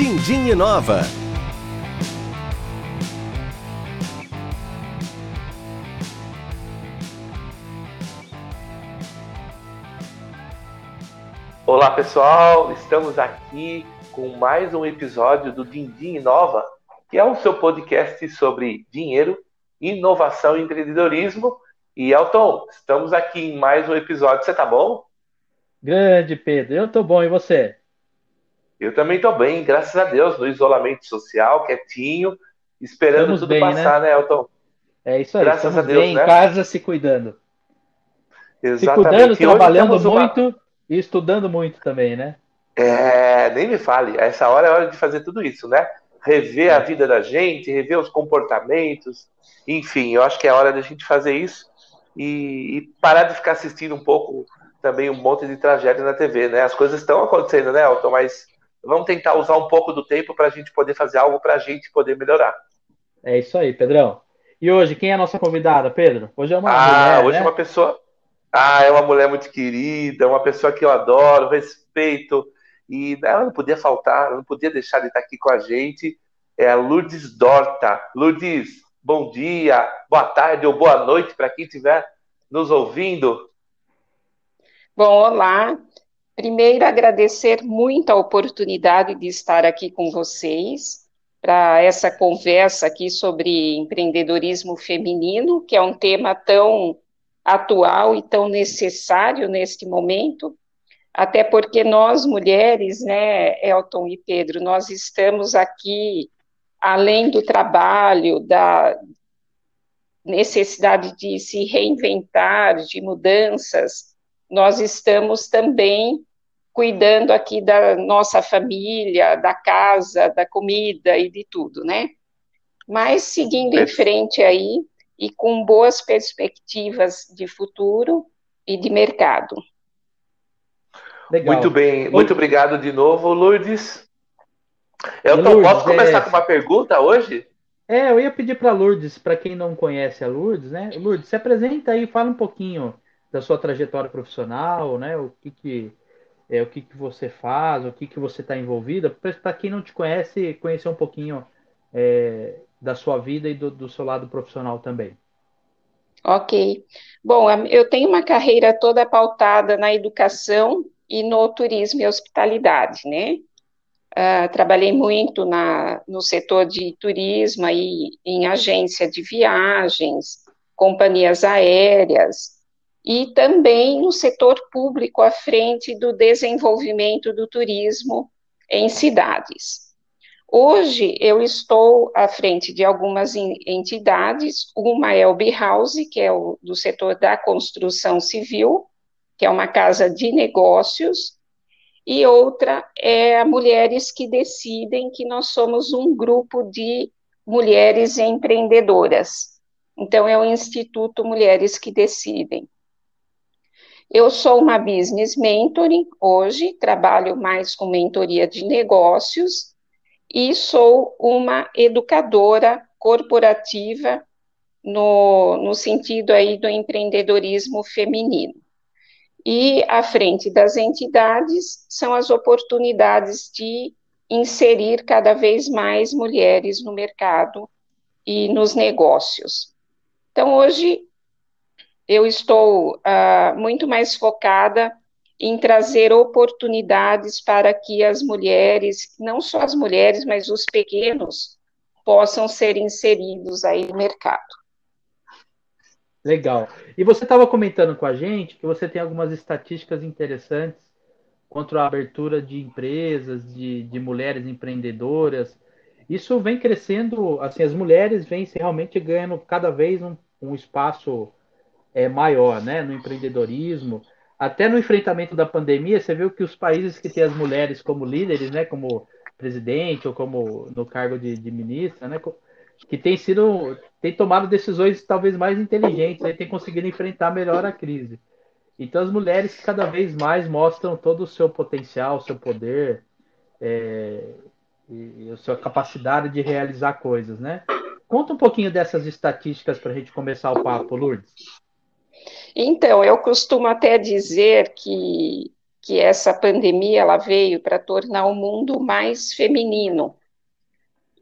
Dindim Inova. Olá pessoal, estamos aqui com mais um episódio do Dindim Inova, que é o seu podcast sobre dinheiro, inovação e empreendedorismo. E Elton, estamos aqui em mais um episódio. Você tá bom? Grande Pedro, eu tô bom e você? Eu também tô bem, graças a Deus, no isolamento social, quietinho, esperando estamos tudo bem, passar, né? né, Elton? É isso aí, graças a Deus, bem, né? em casa se cuidando. Exatamente. Se cuidando, trabalhando muito uma... e estudando muito também, né? É, nem me fale, essa hora é hora de fazer tudo isso, né? Rever a é. vida da gente, rever os comportamentos, enfim, eu acho que é hora da gente fazer isso e, e parar de ficar assistindo um pouco também um monte de tragédia na TV, né? As coisas estão acontecendo, né, Elton? Mas vamos tentar usar um pouco do tempo para a gente poder fazer algo para a gente poder melhorar. É isso aí, Pedrão. E hoje, quem é a nossa convidada, Pedro? Hoje é uma ah, mulher, hoje né? é uma pessoa... Ah, é uma mulher muito querida, uma pessoa que eu adoro, respeito, e ela não podia faltar, ela não podia deixar de estar aqui com a gente. É a Lourdes Dorta. Lourdes, bom dia, boa tarde ou boa noite para quem estiver nos ouvindo. Bom, olá. Primeiro, agradecer muito a oportunidade de estar aqui com vocês para essa conversa aqui sobre empreendedorismo feminino, que é um tema tão atual e tão necessário neste momento, até porque nós mulheres, né, Elton e Pedro, nós estamos aqui além do trabalho, da necessidade de se reinventar, de mudanças, nós estamos também cuidando aqui da nossa família, da casa, da comida e de tudo, né? Mas seguindo em frente aí e com boas perspectivas de futuro e de mercado. Legal. Muito bem, muito obrigado de novo, Lourdes. Eu Lourdes, posso começar é... com uma pergunta hoje? É, eu ia pedir para Lourdes, para quem não conhece a Lourdes, né? Lourdes, se apresenta aí, fala um pouquinho da sua trajetória profissional, né? O que que é, o que que você faz, o que que você está envolvida, para quem não te conhece, conhecer um pouquinho é, da sua vida e do, do seu lado profissional também. Ok. Bom, eu tenho uma carreira toda pautada na educação e no turismo e hospitalidade, né? Uh, trabalhei muito na, no setor de turismo, aí, em agência de viagens, companhias aéreas, e também no setor público à frente do desenvolvimento do turismo em cidades. Hoje eu estou à frente de algumas entidades, uma é o B-House, que é o do setor da construção civil, que é uma casa de negócios, e outra é a Mulheres que Decidem, que nós somos um grupo de mulheres empreendedoras. Então, é o Instituto Mulheres que Decidem. Eu sou uma business mentoring hoje, trabalho mais com mentoria de negócios e sou uma educadora corporativa no, no sentido aí do empreendedorismo feminino. E à frente das entidades são as oportunidades de inserir cada vez mais mulheres no mercado e nos negócios. Então, hoje, eu estou uh, muito mais focada em trazer oportunidades para que as mulheres, não só as mulheres, mas os pequenos, possam ser inseridos aí no mercado. Legal. E você estava comentando com a gente que você tem algumas estatísticas interessantes contra a abertura de empresas, de, de mulheres empreendedoras. Isso vem crescendo, assim, as mulheres vêm realmente ganhando cada vez um, um espaço é, maior, né, no empreendedorismo. Até no enfrentamento da pandemia, você viu que os países que têm as mulheres como líderes, né, como presidente ou como no cargo de, de ministra, né, que tem sido tem tomado decisões talvez mais inteligentes, aí tem conseguido enfrentar melhor a crise. Então as mulheres cada vez mais mostram todo o seu potencial, seu poder é, e, e a sua capacidade de realizar coisas, né? Conta um pouquinho dessas estatísticas para a gente começar o papo, Lourdes. Então, eu costumo até dizer que que essa pandemia ela veio para tornar o mundo mais feminino.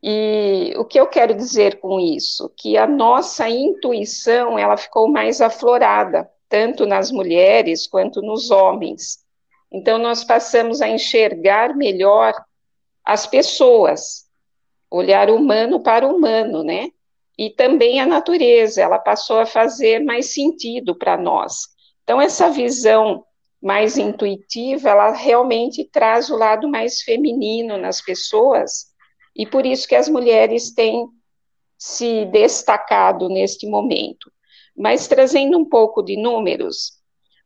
E o que eu quero dizer com isso? Que a nossa intuição ela ficou mais aflorada, tanto nas mulheres quanto nos homens. Então nós passamos a enxergar melhor as pessoas, olhar humano para humano, né? E também a natureza, ela passou a fazer mais sentido para nós. Então essa visão mais intuitiva, ela realmente traz o lado mais feminino nas pessoas, e por isso que as mulheres têm se destacado neste momento. Mas trazendo um pouco de números,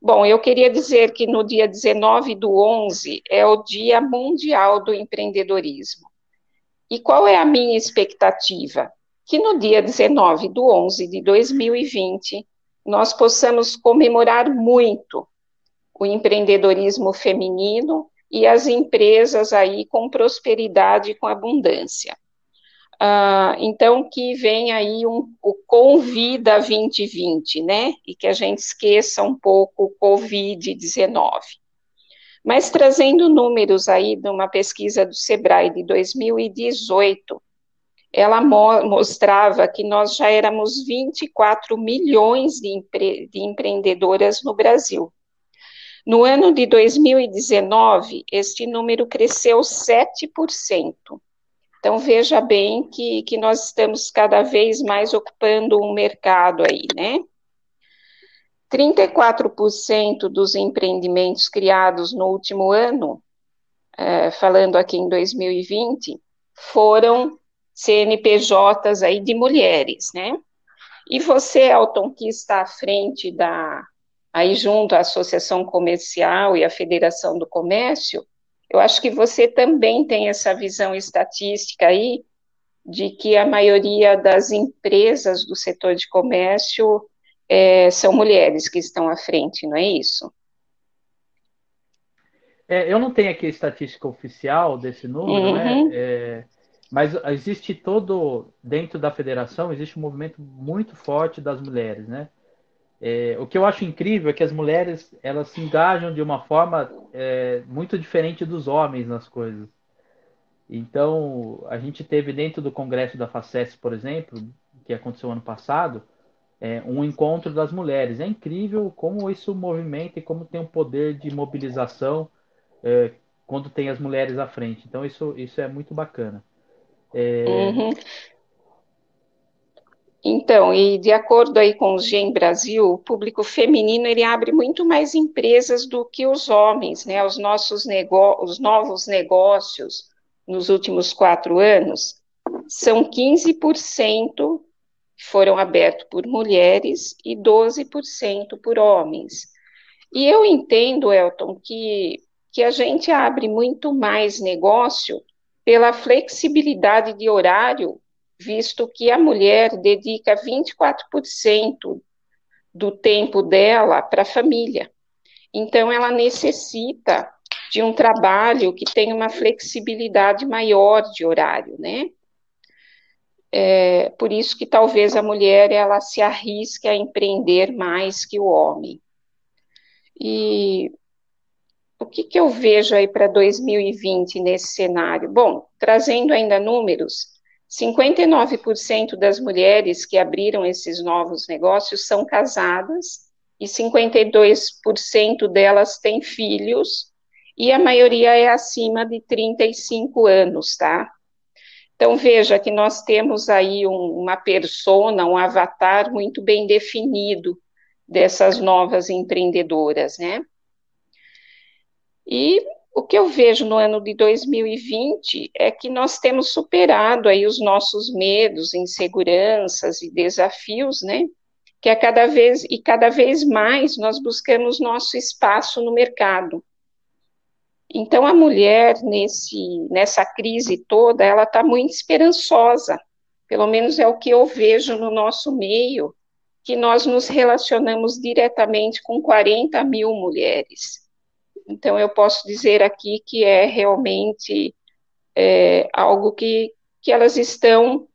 bom, eu queria dizer que no dia 19 do 11 é o Dia Mundial do Empreendedorismo. E qual é a minha expectativa? Que no dia 19 do 11 de 2020 nós possamos comemorar muito o empreendedorismo feminino e as empresas aí com prosperidade, com abundância. Uh, então, que vem aí um, o Convida 2020, né? E que a gente esqueça um pouco o Covid-19. Mas trazendo números aí de uma pesquisa do Sebrae de 2018, ela mo mostrava que nós já éramos 24 milhões de, empre de empreendedoras no Brasil. No ano de 2019, este número cresceu 7%. Então, veja bem que, que nós estamos cada vez mais ocupando um mercado aí, né? 34% dos empreendimentos criados no último ano, é, falando aqui em 2020, foram CNPJs aí de mulheres, né? E você, Elton, que está à frente da, aí junto à Associação Comercial e à Federação do Comércio, eu acho que você também tem essa visão estatística aí de que a maioria das empresas do setor de comércio é, são mulheres que estão à frente, não é isso? É, eu não tenho aqui a estatística oficial desse número, né? uhum. né? É, mas existe todo, dentro da federação, existe um movimento muito forte das mulheres, né? É, o que eu acho incrível é que as mulheres elas se engajam de uma forma é, muito diferente dos homens nas coisas. Então, a gente teve dentro do congresso da FACES, por exemplo, que aconteceu ano passado, é, um encontro das mulheres. É incrível como isso movimenta e como tem um poder de mobilização é, quando tem as mulheres à frente. Então, isso, isso é muito bacana. É... Uhum. Então, e de acordo aí com o GEM Brasil, o público feminino ele abre muito mais empresas do que os homens, né? Os nossos os novos negócios nos últimos quatro anos são 15% foram abertos por mulheres e 12% por homens. E eu entendo, Elton, que, que a gente abre muito mais negócio pela flexibilidade de horário visto que a mulher dedica 24% do tempo dela para a família. Então, ela necessita de um trabalho que tenha uma flexibilidade maior de horário, né? É, por isso que talvez a mulher ela se arrisque a empreender mais que o homem. E o que, que eu vejo aí para 2020 nesse cenário? Bom, trazendo ainda números, 59% das mulheres que abriram esses novos negócios são casadas e 52% delas têm filhos e a maioria é acima de 35 anos, tá? Então veja que nós temos aí um, uma persona, um avatar muito bem definido dessas novas empreendedoras, né? E o que eu vejo no ano de 2020 é que nós temos superado aí os nossos medos, inseguranças e desafios, né? Que a cada vez e cada vez mais nós buscamos nosso espaço no mercado. Então a mulher nesse nessa crise toda, ela está muito esperançosa. Pelo menos é o que eu vejo no nosso meio, que nós nos relacionamos diretamente com 40 mil mulheres. Então, eu posso dizer aqui que é realmente é, algo que, que elas estão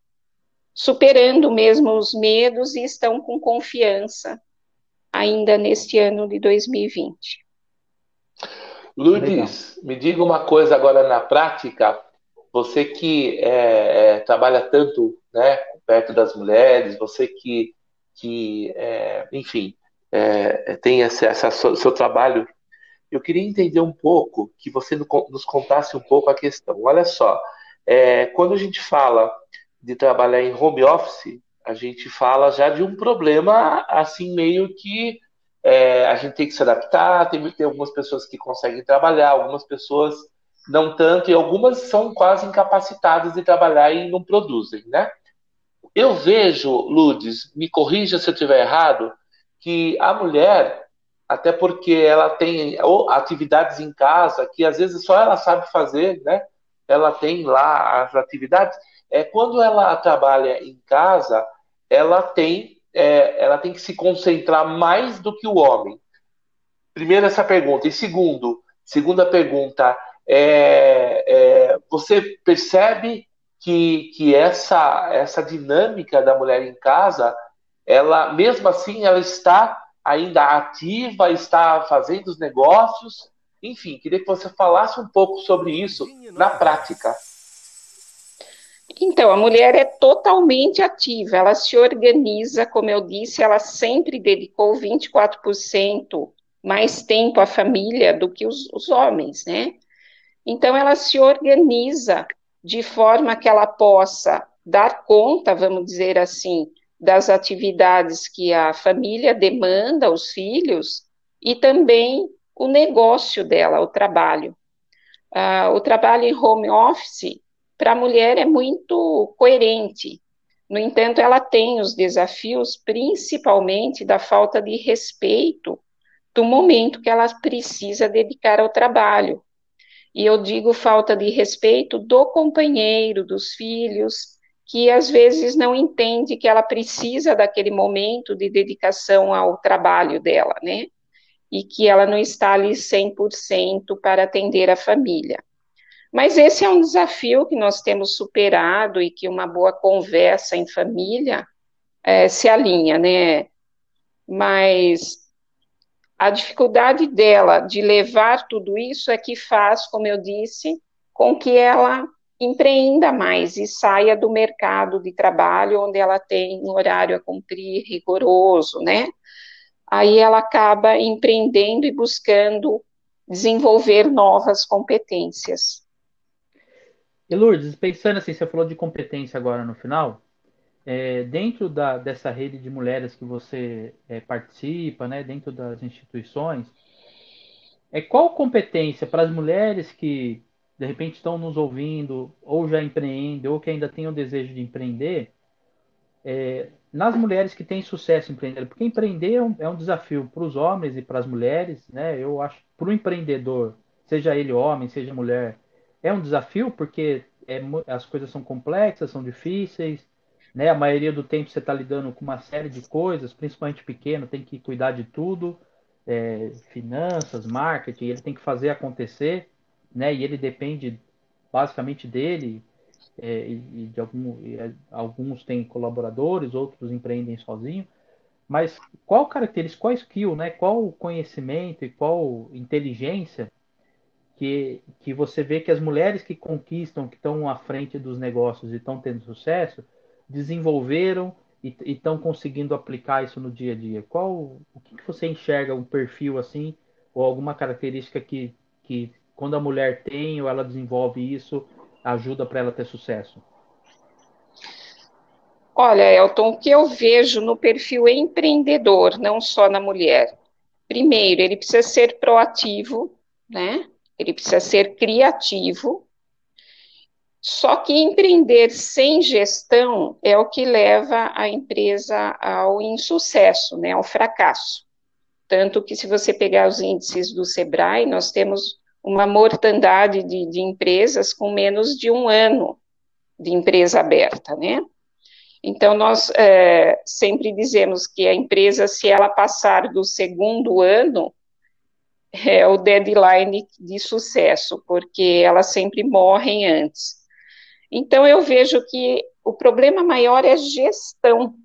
superando mesmo os medos e estão com confiança ainda neste ano de 2020. Lourdes, me diga uma coisa agora na prática. Você que é, é, trabalha tanto né, perto das mulheres, você que, que é, enfim, é, tem esse, essa, seu trabalho, eu queria entender um pouco, que você nos contasse um pouco a questão. Olha só, é, quando a gente fala de trabalhar em home office, a gente fala já de um problema assim meio que é, a gente tem que se adaptar, tem, tem algumas pessoas que conseguem trabalhar, algumas pessoas não tanto, e algumas são quase incapacitadas de trabalhar e não produzem, né? Eu vejo, Ludes, me corrija se eu estiver errado, que a mulher, até porque ela tem atividades em casa que às vezes só ela sabe fazer, né? Ela tem lá as atividades. É quando ela trabalha em casa, ela tem é, ela tem que se concentrar mais do que o homem. Primeiro essa pergunta e segundo, segunda pergunta é, é você percebe que, que essa essa dinâmica da mulher em casa ela, mesmo assim, ela está ainda ativa, está fazendo os negócios. Enfim, queria que você falasse um pouco sobre isso na prática. Então, a mulher é totalmente ativa, ela se organiza, como eu disse, ela sempre dedicou 24% mais tempo à família do que os, os homens, né? Então, ela se organiza de forma que ela possa dar conta, vamos dizer assim, das atividades que a família demanda aos filhos e também o negócio dela, o trabalho. Uh, o trabalho em home office, para a mulher, é muito coerente. No entanto, ela tem os desafios, principalmente da falta de respeito do momento que ela precisa dedicar ao trabalho. E eu digo falta de respeito do companheiro, dos filhos, que às vezes não entende que ela precisa daquele momento de dedicação ao trabalho dela, né? E que ela não está ali 100% para atender a família. Mas esse é um desafio que nós temos superado e que uma boa conversa em família é, se alinha, né? Mas a dificuldade dela de levar tudo isso é que faz, como eu disse, com que ela empreenda mais e saia do mercado de trabalho onde ela tem um horário a cumprir rigoroso, né? Aí ela acaba empreendendo e buscando desenvolver novas competências. E Lourdes, pensando assim, você falou de competência agora no final, é, dentro da, dessa rede de mulheres que você é, participa, né, dentro das instituições, é qual competência para as mulheres que de repente estão nos ouvindo, ou já empreendem, ou que ainda têm o desejo de empreender, é, nas mulheres que têm sucesso empreendendo, porque empreender é um, é um desafio para os homens e para as mulheres, né? Eu acho para o empreendedor, seja ele homem, seja mulher, é um desafio porque é, as coisas são complexas, são difíceis, né? A maioria do tempo você está lidando com uma série de coisas, principalmente pequeno, tem que cuidar de tudo, é, finanças, marketing, ele tem que fazer acontecer né? E ele depende basicamente dele é, e de algum, e é, alguns têm colaboradores, outros empreendem sozinho. Mas qual característica, qual skill, né? Qual conhecimento e qual inteligência que, que você vê que as mulheres que conquistam, que estão à frente dos negócios e estão tendo sucesso, desenvolveram e estão conseguindo aplicar isso no dia a dia? Qual o que, que você enxerga um perfil assim ou alguma característica que, que quando a mulher tem ou ela desenvolve isso, ajuda para ela ter sucesso? Olha, Elton, o que eu vejo no perfil empreendedor, não só na mulher. Primeiro, ele precisa ser proativo, né? Ele precisa ser criativo. Só que empreender sem gestão é o que leva a empresa ao insucesso, né, ao fracasso. Tanto que, se você pegar os índices do Sebrae, nós temos uma mortandade de, de empresas com menos de um ano de empresa aberta, né? Então, nós é, sempre dizemos que a empresa, se ela passar do segundo ano, é o deadline de sucesso, porque elas sempre morrem antes. Então, eu vejo que o problema maior é gestão.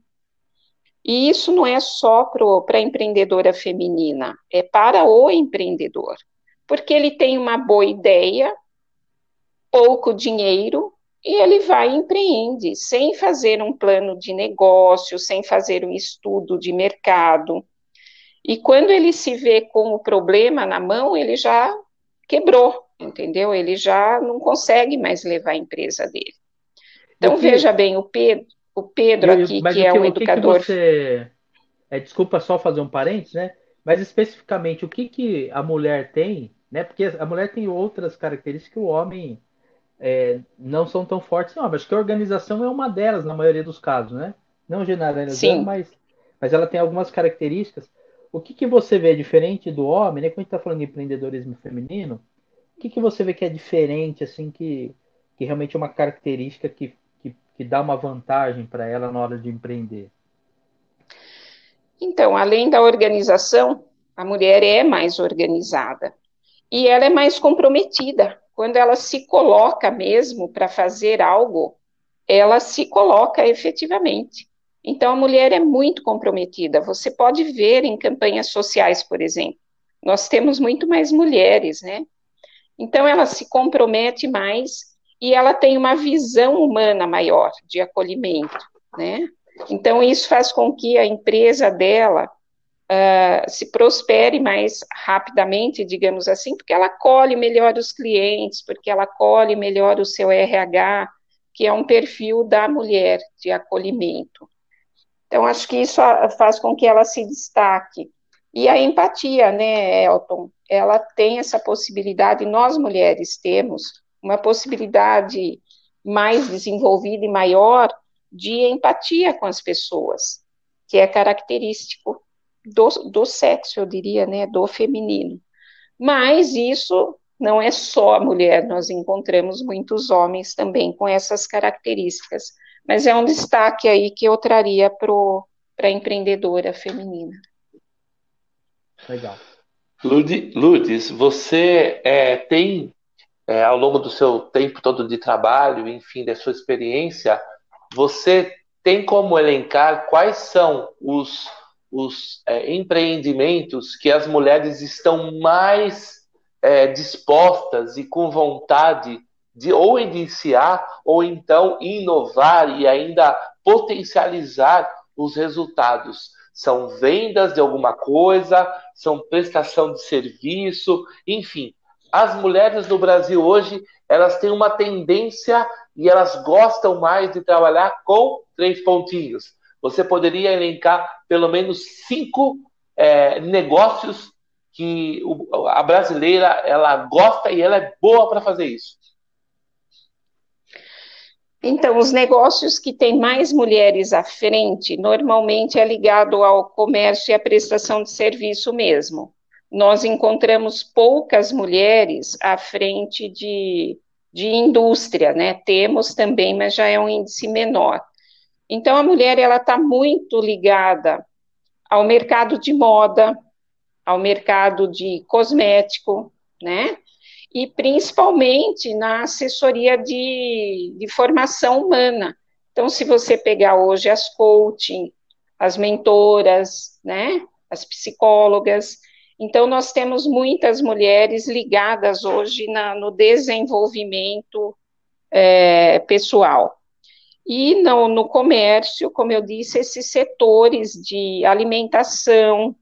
E isso não é só para a empreendedora feminina, é para o empreendedor. Porque ele tem uma boa ideia, pouco dinheiro, e ele vai e empreende, sem fazer um plano de negócio, sem fazer um estudo de mercado. E quando ele se vê com o problema na mão, ele já quebrou, entendeu? Ele já não consegue mais levar a empresa dele. Então, que... veja bem, o Pedro, o Pedro aqui, que, que é um educador. Que você... é, desculpa só fazer um parênteses, né? Mas especificamente, o que, que a mulher tem, né? Porque a mulher tem outras características que o homem é, não são tão fortes, não. Acho que a organização é uma delas, na maioria dos casos, né? Não generalizando, mas, mas ela tem algumas características. O que, que você vê diferente do homem, né? Quando a gente está falando de empreendedorismo feminino, o que, que você vê que é diferente, assim, que, que realmente é uma característica que, que, que dá uma vantagem para ela na hora de empreender? Então, além da organização, a mulher é mais organizada e ela é mais comprometida. Quando ela se coloca mesmo para fazer algo, ela se coloca efetivamente. Então, a mulher é muito comprometida. Você pode ver em campanhas sociais, por exemplo. Nós temos muito mais mulheres, né? Então, ela se compromete mais e ela tem uma visão humana maior de acolhimento, né? Então, isso faz com que a empresa dela uh, se prospere mais rapidamente, digamos assim, porque ela acolhe melhor os clientes, porque ela acolhe melhor o seu RH, que é um perfil da mulher de acolhimento. Então, acho que isso faz com que ela se destaque. E a empatia, né, Elton? Ela tem essa possibilidade, nós mulheres temos uma possibilidade mais desenvolvida e maior de empatia com as pessoas, que é característico do, do sexo, eu diria, né, do feminino. Mas isso não é só a mulher, nós encontramos muitos homens também com essas características mas é um destaque aí que eu traria para a empreendedora feminina. Legal. Lourdes, você é, tem, é, ao longo do seu tempo todo de trabalho, enfim, da sua experiência, você tem como elencar quais são os, os é, empreendimentos que as mulheres estão mais é, dispostas e com vontade de ou iniciar ou então inovar e ainda potencializar os resultados. São vendas de alguma coisa, são prestação de serviço, enfim. As mulheres no Brasil hoje, elas têm uma tendência e elas gostam mais de trabalhar com três pontinhos. Você poderia elencar pelo menos cinco é, negócios que a brasileira ela gosta e ela é boa para fazer isso. Então, os negócios que têm mais mulheres à frente, normalmente é ligado ao comércio e à prestação de serviço mesmo. Nós encontramos poucas mulheres à frente de, de indústria, né? Temos também, mas já é um índice menor. Então, a mulher, ela está muito ligada ao mercado de moda, ao mercado de cosmético, né? e principalmente na assessoria de, de formação humana. Então, se você pegar hoje as coaching, as mentoras, né, as psicólogas, então nós temos muitas mulheres ligadas hoje na, no desenvolvimento é, pessoal. E no, no comércio, como eu disse, esses setores de alimentação,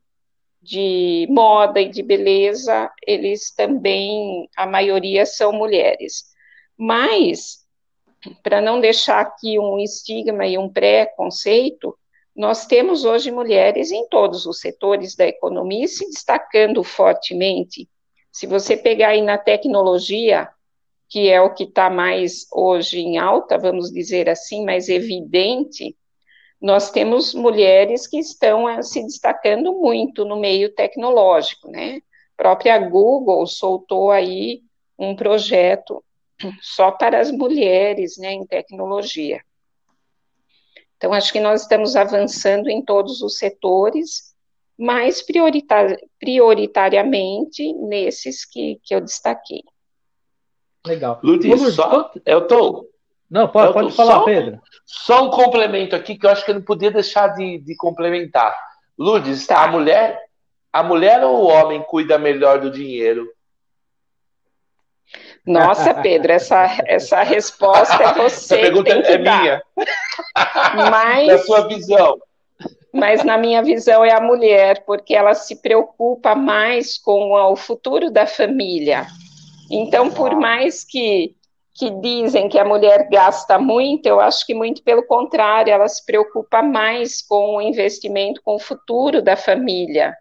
de moda e de beleza, eles também, a maioria são mulheres. Mas, para não deixar aqui um estigma e um preconceito, nós temos hoje mulheres em todos os setores da economia se destacando fortemente. Se você pegar aí na tecnologia, que é o que está mais hoje em alta, vamos dizer assim, mais evidente, nós temos mulheres que estão uh, se destacando muito no meio tecnológico, né? A própria Google soltou aí um projeto só para as mulheres, né, em tecnologia. Então, acho que nós estamos avançando em todos os setores, mas prioritariamente nesses que, que eu destaquei. Legal. Ludwig, só, eu tô, não, pode, pode falar, só, Pedro. Só um complemento aqui que eu acho que eu não podia deixar de, de complementar. Lourdes, tá. a mulher, a mulher ou o homem cuida melhor do dinheiro? Nossa, Pedro, essa, essa resposta é você. Essa pergunta é dar. minha. Mas, na sua visão. Mas na minha visão é a mulher, porque ela se preocupa mais com o futuro da família. Então, por mais que, que dizem que a mulher gasta muito, eu acho que muito pelo contrário, ela se preocupa mais com o investimento, com o futuro da família,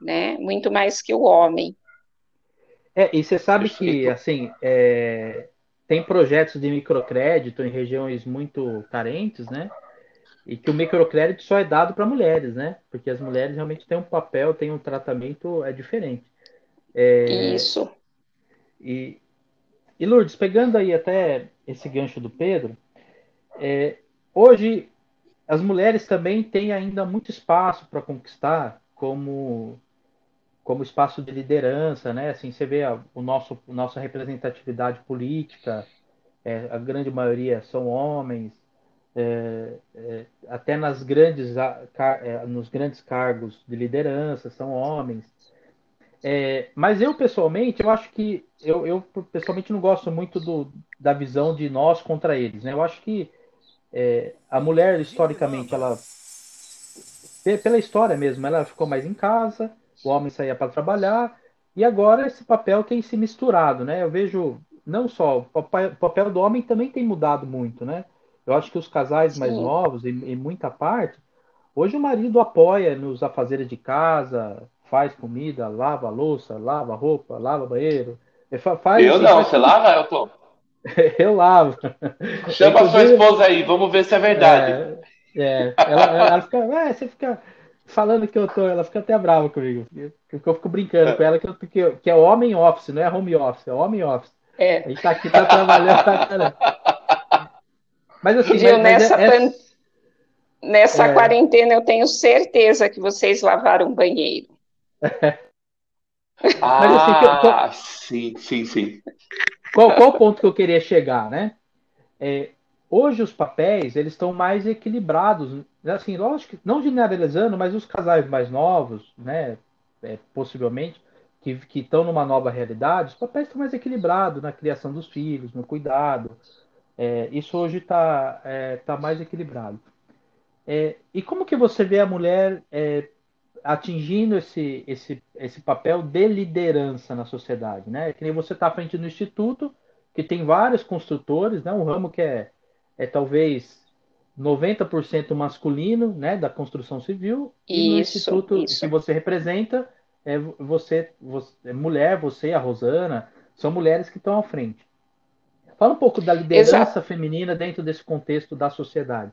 né? Muito mais que o homem. É, e você sabe que, assim, é, tem projetos de microcrédito em regiões muito carentes, né? E que o microcrédito só é dado para mulheres, né? Porque as mulheres realmente têm um papel, têm um tratamento é diferente. É, Isso. E, e Lourdes, pegando aí até esse gancho do Pedro, é, hoje as mulheres também têm ainda muito espaço para conquistar como como espaço de liderança, né? Assim, você vê a, o nosso nossa representatividade política, é, a grande maioria são homens, é, é, até nas grandes é, nos grandes cargos de liderança são homens. É, mas eu pessoalmente, eu acho que eu, eu, pessoalmente não gosto muito do, da visão de nós contra eles, né? Eu acho que é, a mulher historicamente ela pela história mesmo, ela ficou mais em casa o homem saía para trabalhar, e agora esse papel tem se misturado, né? Eu vejo não só o papel do homem também tem mudado muito, né? Eu acho que os casais mais Sim. novos, em, em, muita parte, hoje o marido apoia nos afazeres de casa, faz comida, lava louça, lava roupa, lava banheiro. Faz, eu não, faz... você lava, Elton? eu lavo. Chama a sua esposa aí, vamos ver se é verdade. É, é ela, ela fica, é, você fica falando que eu tô, ela fica até brava comigo. Porque eu fico brincando é. com ela que, eu, que, que é homem office, não é home office, é homem office. É. A gente tá aqui, tá trabalhando, tá Mas assim, Gil, mas, nessa, é, pan... nessa é... quarentena eu tenho certeza que vocês lavaram o banheiro. Ah, mas, assim, qual... sim, sim, sim. Qual, qual o ponto que eu queria chegar, né? É, hoje os papéis eles estão mais equilibrados assim, lógico, não generalizando, mas os casais mais novos, né, é, possivelmente, que, que estão numa nova realidade, os papéis estão mais equilibrados na criação dos filhos, no cuidado. É, isso hoje está é, tá mais equilibrado. É, e como que você vê a mulher é, atingindo esse, esse, esse papel de liderança na sociedade? Né? Que nem você está à frente do Instituto, que tem vários construtores, né? um ramo que é, é talvez 90% masculino, né, da construção civil, isso, e no instituto isso. que você representa é você, você é mulher, você, a Rosana, são mulheres que estão à frente. Fala um pouco da liderança Exato. feminina dentro desse contexto da sociedade.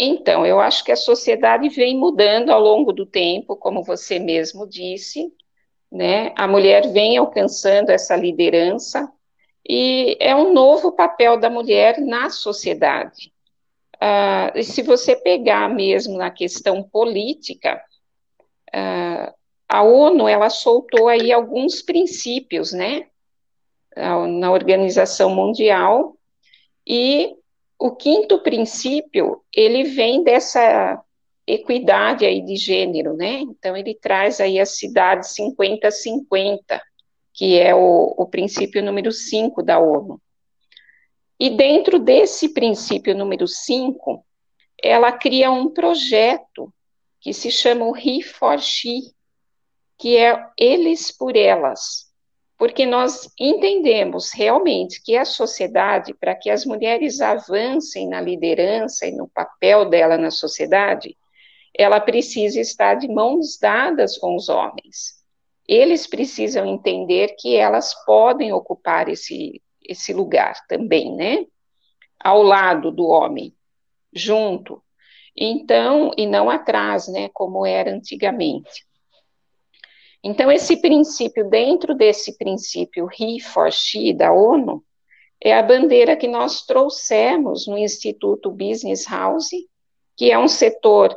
Então, eu acho que a sociedade vem mudando ao longo do tempo, como você mesmo disse, né? A mulher vem alcançando essa liderança e é um novo papel da mulher na sociedade. Uh, se você pegar mesmo na questão política, uh, a ONU ela soltou aí alguns princípios, né, na Organização Mundial, e o quinto princípio ele vem dessa equidade aí de gênero, né? Então ele traz aí a cidade 50-50, que é o, o princípio número 5 da ONU. E dentro desse princípio número 5, ela cria um projeto que se chama o He for She, que é eles por elas. Porque nós entendemos realmente que a sociedade, para que as mulheres avancem na liderança e no papel dela na sociedade, ela precisa estar de mãos dadas com os homens. Eles precisam entender que elas podem ocupar esse esse lugar também, né? Ao lado do homem, junto. Então, e não atrás, né? Como era antigamente. Então, esse princípio, dentro desse princípio He for She da ONU, é a bandeira que nós trouxemos no Instituto Business House, que é um setor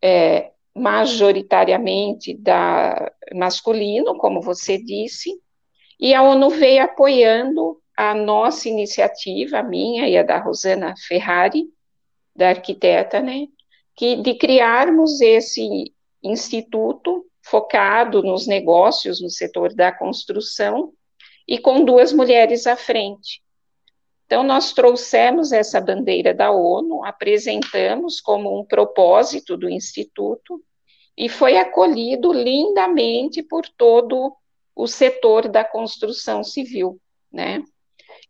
é, majoritariamente da, masculino, como você disse, e a ONU veio apoiando a nossa iniciativa, a minha e a da Rosana Ferrari, da arquiteta, né, que de criarmos esse instituto focado nos negócios no setor da construção e com duas mulheres à frente. Então, nós trouxemos essa bandeira da ONU, apresentamos como um propósito do Instituto, e foi acolhido lindamente por todo o setor da construção civil, né?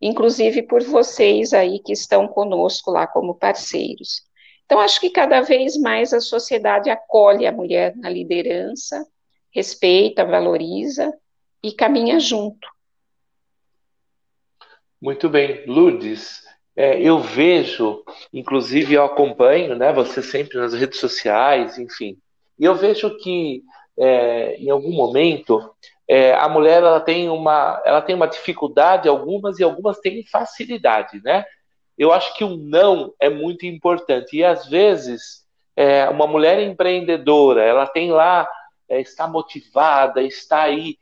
Inclusive por vocês aí que estão conosco lá como parceiros. Então, acho que cada vez mais a sociedade acolhe a mulher na liderança, respeita, valoriza e caminha junto. Muito bem. Lourdes, é, eu vejo, inclusive eu acompanho, né, você sempre nas redes sociais, enfim, e eu vejo que é, em algum momento é, a mulher ela tem uma ela tem uma dificuldade algumas e algumas têm facilidade, né? Eu acho que o não é muito importante e às vezes é, uma mulher empreendedora ela tem lá é, está motivada, está aí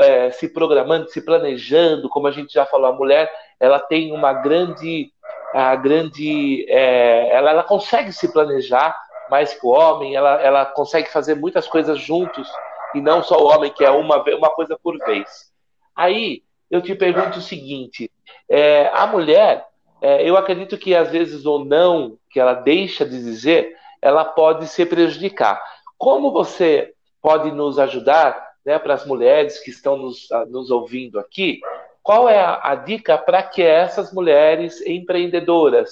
é, se programando, se planejando, como a gente já falou, a mulher ela tem uma grande a grande é, ela, ela consegue se planejar mais que o homem, ela, ela consegue fazer muitas coisas juntos e não só o homem que é uma, uma coisa por vez. Aí eu te pergunto o seguinte: é, a mulher, é, eu acredito que às vezes ou não que ela deixa de dizer, ela pode se prejudicar. Como você pode nos ajudar, né, para as mulheres que estão nos, nos ouvindo aqui? Qual é a, a dica para que essas mulheres empreendedoras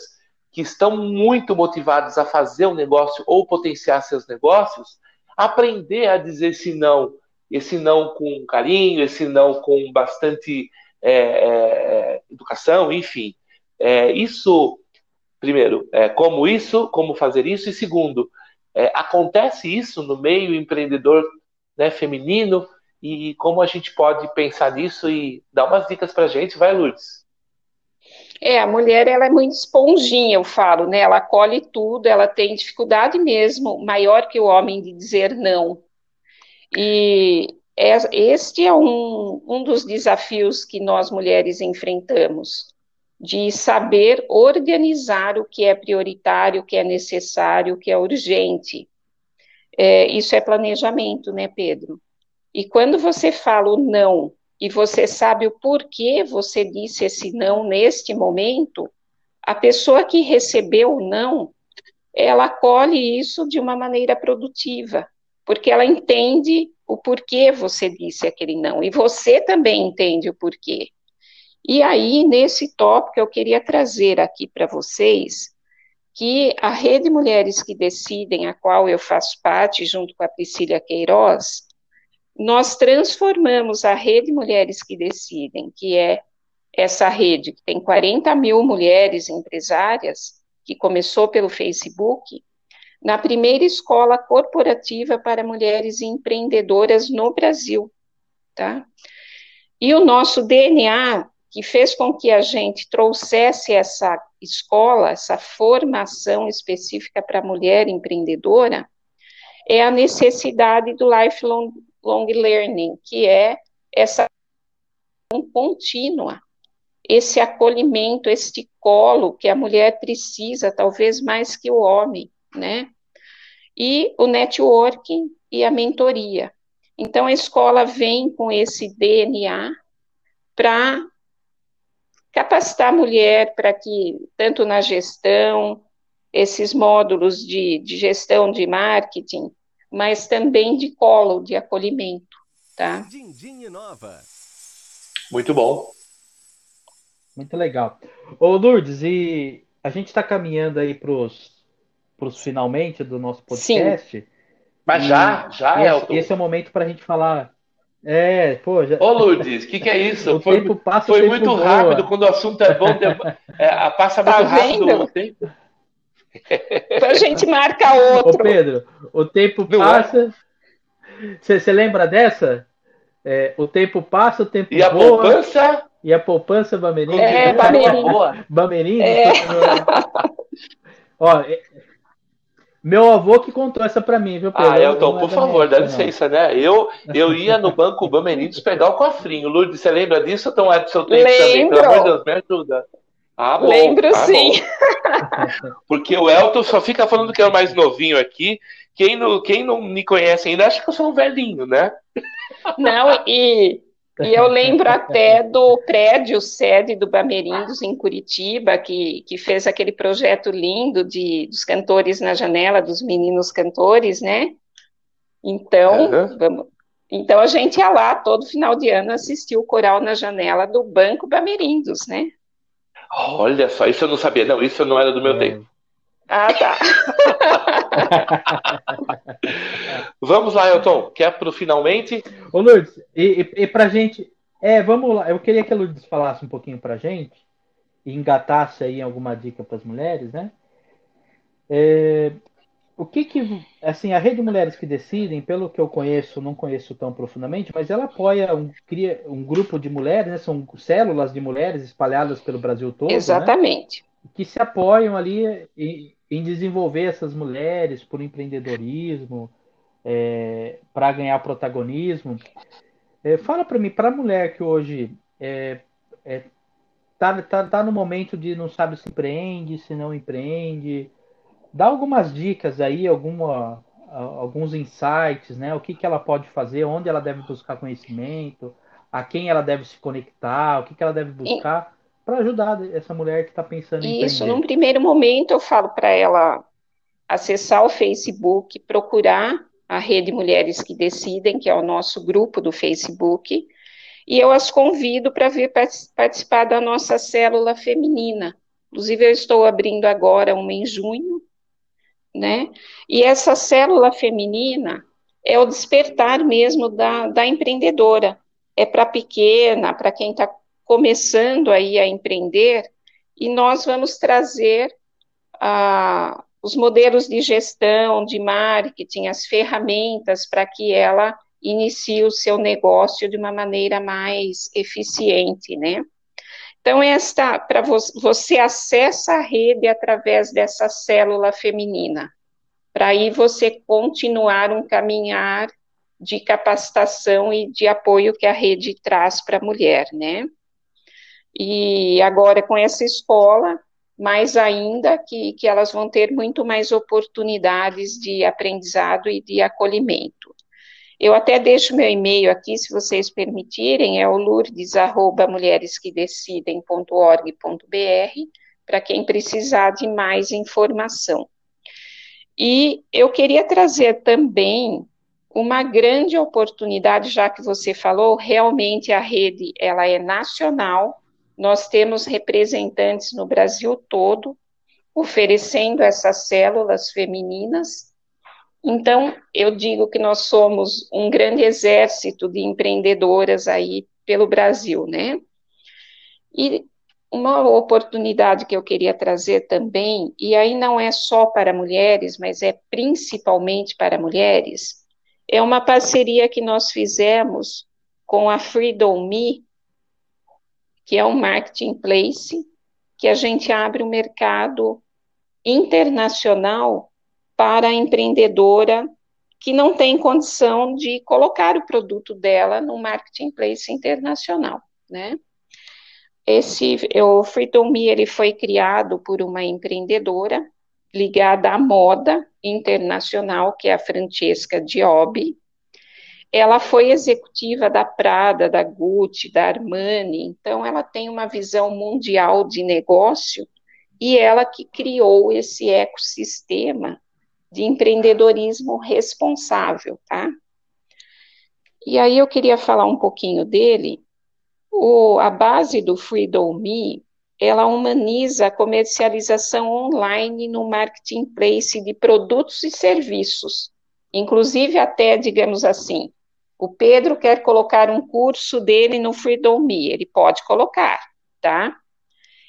que estão muito motivadas a fazer um negócio ou potenciar seus negócios, aprender a dizer esse não, esse não com carinho, esse não com bastante é, é, educação, enfim. É, isso, primeiro, é, como isso, como fazer isso, e segundo, é, acontece isso no meio empreendedor né, feminino, e como a gente pode pensar nisso e dar umas dicas para gente, vai, Lourdes. É, a mulher ela é muito esponjinha, eu falo, né? Ela acolhe tudo, ela tem dificuldade mesmo, maior que o homem de dizer não. E este é um, um dos desafios que nós mulheres enfrentamos, de saber organizar o que é prioritário, o que é necessário, o que é urgente. É, isso é planejamento, né, Pedro? E quando você fala o não e você sabe o porquê você disse esse não neste momento, a pessoa que recebeu o não, ela acolhe isso de uma maneira produtiva, porque ela entende o porquê você disse aquele não, e você também entende o porquê. E aí, nesse tópico, eu queria trazer aqui para vocês que a Rede Mulheres que Decidem, a qual eu faço parte, junto com a Priscila Queiroz, nós transformamos a rede Mulheres que Decidem, que é essa rede que tem 40 mil mulheres empresárias, que começou pelo Facebook, na primeira escola corporativa para mulheres empreendedoras no Brasil, tá? E o nosso DNA, que fez com que a gente trouxesse essa escola, essa formação específica para a mulher empreendedora, é a necessidade do lifelong long learning, que é essa contínua, esse acolhimento, este colo que a mulher precisa, talvez mais que o homem, né? E o networking e a mentoria. Então, a escola vem com esse DNA para capacitar a mulher para que, tanto na gestão, esses módulos de, de gestão de marketing, mas também de colo, de acolhimento, tá? Muito bom. Muito legal. Ô Lourdes, e a gente está caminhando aí para os finalmente do nosso podcast. Sim. Mas já, já, é. Esse, esse é o momento para a gente falar é, pô, já... Ô, Lourdes, o que, que é isso? O foi tempo passa, foi muito voa. rápido. Quando o assunto é bom, é, passa muito tá rápido o tempo. a gente marca outro. Ô Pedro, o tempo Não é? passa. Você lembra dessa? É, o tempo passa, o tempo e voa. E a poupança? E a poupança Bamerinho. É, Bamerinho. Bamerinho. É. Ó, é, meu avô que contou essa para mim, viu, Pedro? Ah, Elton, por favor, dá licença, né? Eu, eu ia no Banco Bamerindos pegar o cofrinho. Lourdes, você lembra disso, Tom Edson também? Pelo amor de Deus, me ajuda. Ah, bom, Lembro ah, sim. Porque o Elton só fica falando que é o mais novinho aqui. Quem não, quem não me conhece ainda acha que eu sou um velhinho, né? Não, e, E eu lembro até do prédio sede do Bamerindos, em Curitiba, que, que fez aquele projeto lindo de, dos cantores na janela, dos meninos cantores, né? Então, uhum. vamos, então a gente ia lá todo final de ano assistir o coral na janela do Banco Bamerindos, né? Olha só, isso eu não sabia, não, isso não era do meu é. tempo. Ah, tá. vamos lá, Elton. Quer pro finalmente? Ô, Lourdes, e, e, e pra gente. É, vamos lá. Eu queria que a Lourdes falasse um pouquinho pra gente e engatasse aí alguma dica para as mulheres, né? É, o que que, assim, a Rede Mulheres que Decidem, pelo que eu conheço, não conheço tão profundamente, mas ela apoia, um, cria um grupo de mulheres, né? São células de mulheres espalhadas pelo Brasil todo. Né? Exatamente. Né? Que se apoiam ali em, em desenvolver essas mulheres por empreendedorismo, é, para ganhar protagonismo. É, fala para mim, para a mulher que hoje é, é, tá, tá, tá no momento de não sabe se empreende, se não empreende, dá algumas dicas aí, alguma, alguns insights, né? O que, que ela pode fazer, onde ela deve buscar conhecimento, a quem ela deve se conectar, o que, que ela deve buscar para ajudar essa mulher que está pensando em Isso, num primeiro momento eu falo para ela acessar o Facebook, procurar a Rede Mulheres que Decidem, que é o nosso grupo do Facebook, e eu as convido para vir participar da nossa célula feminina. Inclusive, eu estou abrindo agora uma em junho, né? E essa célula feminina é o despertar mesmo da, da empreendedora. É para pequena, para quem está começando aí a empreender, e nós vamos trazer ah, os modelos de gestão, de marketing, as ferramentas para que ela inicie o seu negócio de uma maneira mais eficiente, né? Então, esta, para você, você acessa a rede através dessa célula feminina, para aí você continuar um caminhar de capacitação e de apoio que a rede traz para a mulher, né? E agora com essa escola, mais ainda que, que elas vão ter muito mais oportunidades de aprendizado e de acolhimento. Eu até deixo meu e-mail aqui, se vocês permitirem, é o lourdes.mulheresquedecidem.org.br, para quem precisar de mais informação. E eu queria trazer também uma grande oportunidade, já que você falou, realmente a rede ela é nacional, nós temos representantes no Brasil todo oferecendo essas células femininas. Então, eu digo que nós somos um grande exército de empreendedoras aí pelo Brasil, né? E uma oportunidade que eu queria trazer também, e aí não é só para mulheres, mas é principalmente para mulheres, é uma parceria que nós fizemos com a Freedom Me, que é um marketplace que a gente abre o um mercado internacional para a empreendedora que não tem condição de colocar o produto dela no marketplace internacional, né? Esse, o Freedom Me, ele foi criado por uma empreendedora ligada à moda internacional, que é a Francesca Diobbi, ela foi executiva da Prada, da Gucci, da Armani, então ela tem uma visão mundial de negócio e ela que criou esse ecossistema de empreendedorismo responsável, tá? E aí eu queria falar um pouquinho dele. O, a base do Freedom Me, ela humaniza a comercialização online no marketplace de produtos e serviços, inclusive até, digamos assim, o Pedro quer colocar um curso dele no Freedom Me, ele pode colocar, tá?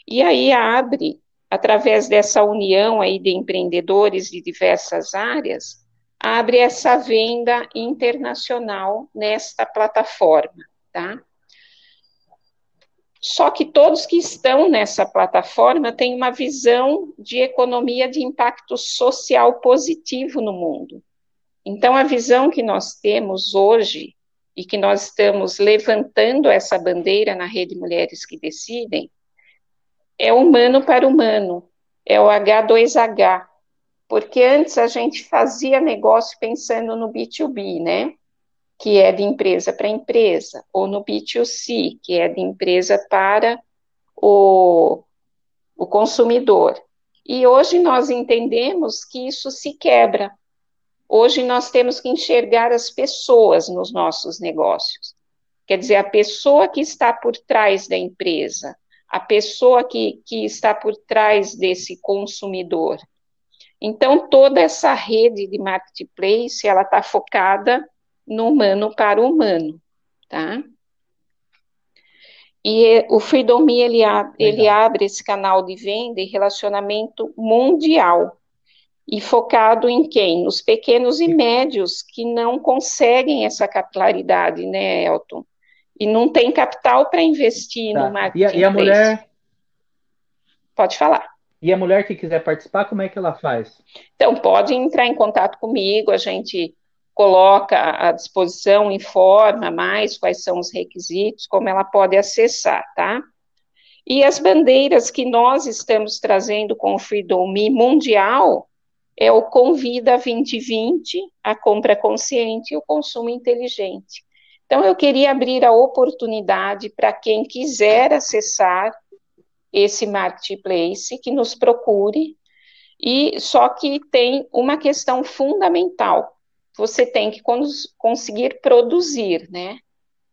E aí abre, através dessa união aí de empreendedores de diversas áreas, abre essa venda internacional nesta plataforma, tá? Só que todos que estão nessa plataforma têm uma visão de economia de impacto social positivo no mundo. Então, a visão que nós temos hoje, e que nós estamos levantando essa bandeira na Rede Mulheres que Decidem, é humano para humano, é o H2H, porque antes a gente fazia negócio pensando no B2B, né? que é de empresa para empresa, ou no B2C, que é de empresa para o, o consumidor. E hoje nós entendemos que isso se quebra. Hoje nós temos que enxergar as pessoas nos nossos negócios. Quer dizer, a pessoa que está por trás da empresa, a pessoa que, que está por trás desse consumidor. Então, toda essa rede de marketplace, ela está focada no humano para o humano, tá? E o Freedom Me, ele, ele abre esse canal de venda e relacionamento mundial, e focado em quem? Nos pequenos e médios que não conseguem essa capilaridade, né, Elton? E não tem capital para investir tá. no marketing. E a, e a mulher. Pode falar. E a mulher que quiser participar, como é que ela faz? Então, pode entrar em contato comigo, a gente coloca à disposição, informa mais quais são os requisitos, como ela pode acessar, tá? E as bandeiras que nós estamos trazendo com o Freedom Me Mundial é o Convida 2020, a compra consciente e o consumo inteligente. Então, eu queria abrir a oportunidade para quem quiser acessar esse marketplace, que nos procure, e só que tem uma questão fundamental, você tem que cons conseguir produzir, né?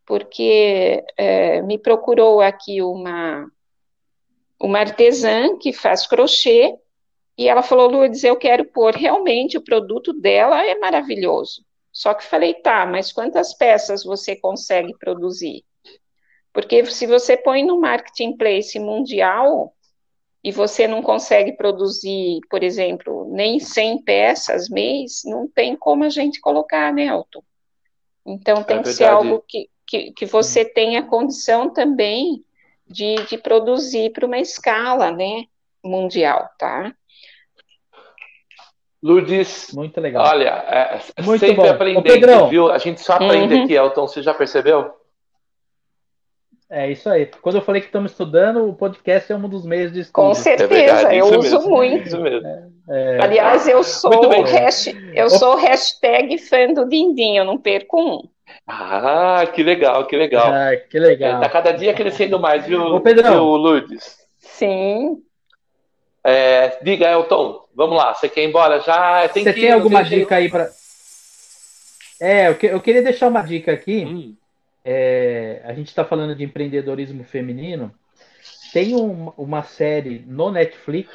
Porque é, me procurou aqui uma, uma artesã que faz crochê, e ela falou, Lourdes, eu quero pôr, realmente o produto dela é maravilhoso, só que falei, tá, mas quantas peças você consegue produzir? Porque se você põe no marketplace mundial e você não consegue produzir, por exemplo, nem 100 peças mês, não tem como a gente colocar, né, Elton? Então tem é que ser algo que, que, que você tenha condição também de, de produzir para uma escala, né, mundial, tá? Lourdes, muito legal. Olha, é, muito sempre bom. aprendendo, viu? A gente só aprende uhum. aqui, Elton, você já percebeu? É isso aí. Quando eu falei que estamos estudando, o podcast é um dos meios de estudo. Com certeza, é verdade, eu uso mesmo, muito. É, é, Aliás, eu sou, hash, eu sou hashtag fã do Dindim, eu não perco um. Ah, que legal, que legal. Ah, que legal. Está cada dia crescendo mais, viu, Ô, Pedrão. viu Lourdes? Sim. É, diga, Elton. Vamos lá, você quer ir embora já? Tem você que, tem alguma dica aí para. É, eu, que, eu, queria deixar uma dica aqui. Hum. É, a gente está falando de empreendedorismo feminino. Tem um, uma série no Netflix,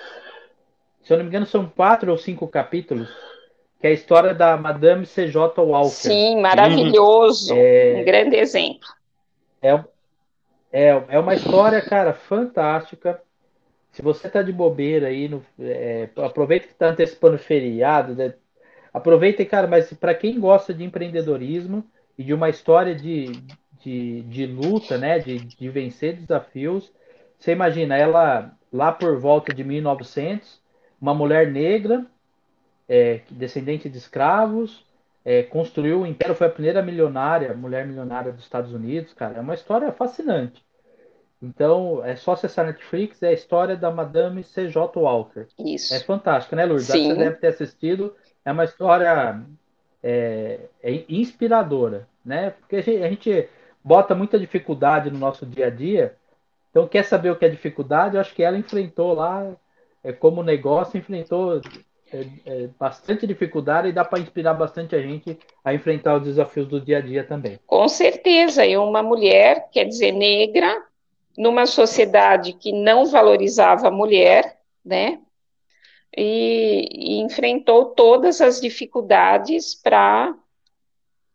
se eu não me engano, são quatro ou cinco capítulos, que é a história da Madame C.J. Walker. Sim, maravilhoso. É, um grande exemplo. É, é, é uma história, cara, fantástica. Se você tá de bobeira aí, no, é, aproveita que tá antecipando feriado, né? aproveita, cara, mas para quem gosta de empreendedorismo e de uma história de, de, de luta, né, de, de vencer desafios, você imagina ela lá por volta de 1900, uma mulher negra, é, descendente de escravos, é, construiu o império, foi a primeira milionária, mulher milionária dos Estados Unidos, cara. É uma história fascinante. Então, é só acessar Netflix, é a história da Madame C.J. Walker. Isso. É fantástica, né, Lourdes? Sim. Você deve ter assistido. É uma história é, é inspiradora, né? Porque a gente, a gente, bota muita dificuldade no nosso dia a dia. Então, quer saber o que é dificuldade? Eu acho que ela enfrentou lá, é, como negócio, enfrentou é, é, bastante dificuldade e dá para inspirar bastante a gente a enfrentar os desafios do dia a dia também. Com certeza, e uma mulher, quer dizer, negra, numa sociedade que não valorizava a mulher, né? E, e enfrentou todas as dificuldades para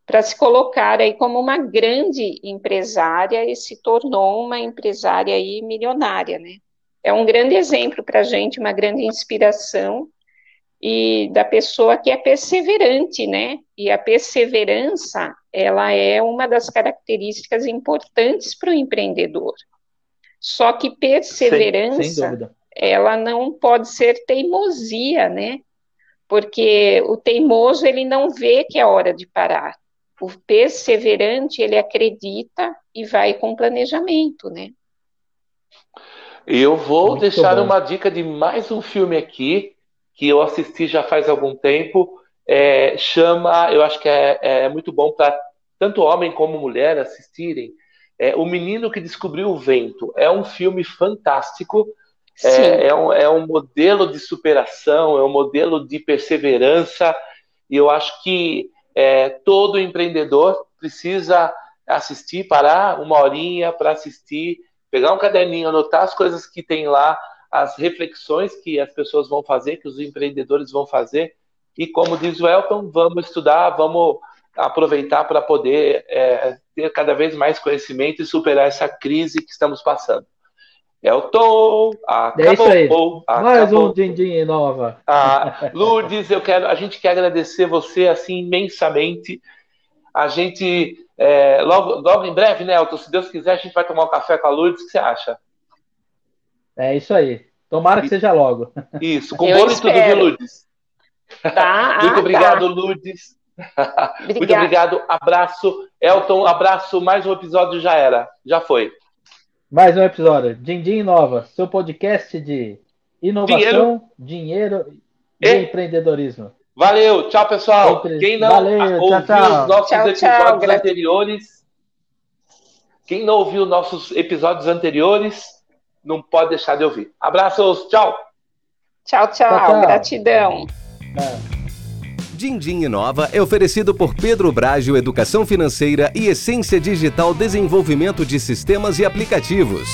para se colocar aí como uma grande empresária e se tornou uma empresária aí milionária, né? É um grande exemplo para a gente, uma grande inspiração e da pessoa que é perseverante, né? E a perseverança, ela é uma das características importantes para o empreendedor. Só que perseverança, ela não pode ser teimosia, né? Porque o teimoso, ele não vê que é hora de parar. O perseverante, ele acredita e vai com planejamento, né? Eu vou Muito deixar bom. uma dica de mais um filme aqui, que eu assisti já faz algum tempo. É, chama, eu acho que é, é muito bom para tanto homem como mulher, assistirem. É, o Menino que Descobriu o Vento é um filme fantástico. É, é, um, é um modelo de superação, é um modelo de perseverança. E eu acho que é, todo empreendedor precisa assistir, parar uma horinha para assistir, pegar um caderninho, anotar as coisas que tem lá, as reflexões que as pessoas vão fazer, que os empreendedores vão fazer. E como diz o Elton, vamos estudar, vamos aproveitar para poder é, ter cada vez mais conhecimento e superar essa crise que estamos passando. Elton, acabou. É isso aí. Acabou. Mais um Dindim Nova. Ah, Lourdes, eu quero, a gente quer agradecer você assim imensamente. A gente, é, logo, logo em breve, né, Elton, se Deus quiser, a gente vai tomar um café com a Lourdes. O que você acha? É isso aí. Tomara que seja logo. Isso, com bolo e tudo, viu, Lourdes? Tá, Muito ah, obrigado, tá. Lourdes. Muito obrigado. Abraço. Elton, abraço. Mais um episódio já era. Já foi. Mais um episódio. Dindim Nova, seu podcast de inovação, dinheiro, dinheiro e, e, empreendedorismo. Valeu, tchau pessoal. Quem não Valeu, ouviu tchau, tchau. os nossos tchau, episódios tchau. anteriores, quem não ouviu nossos episódios anteriores, não pode deixar de ouvir. Abraços, tchau. Tchau, tchau. Gratidão. É. Dindim Inova é oferecido por Pedro Brágio Educação Financeira e Essência Digital Desenvolvimento de Sistemas e Aplicativos.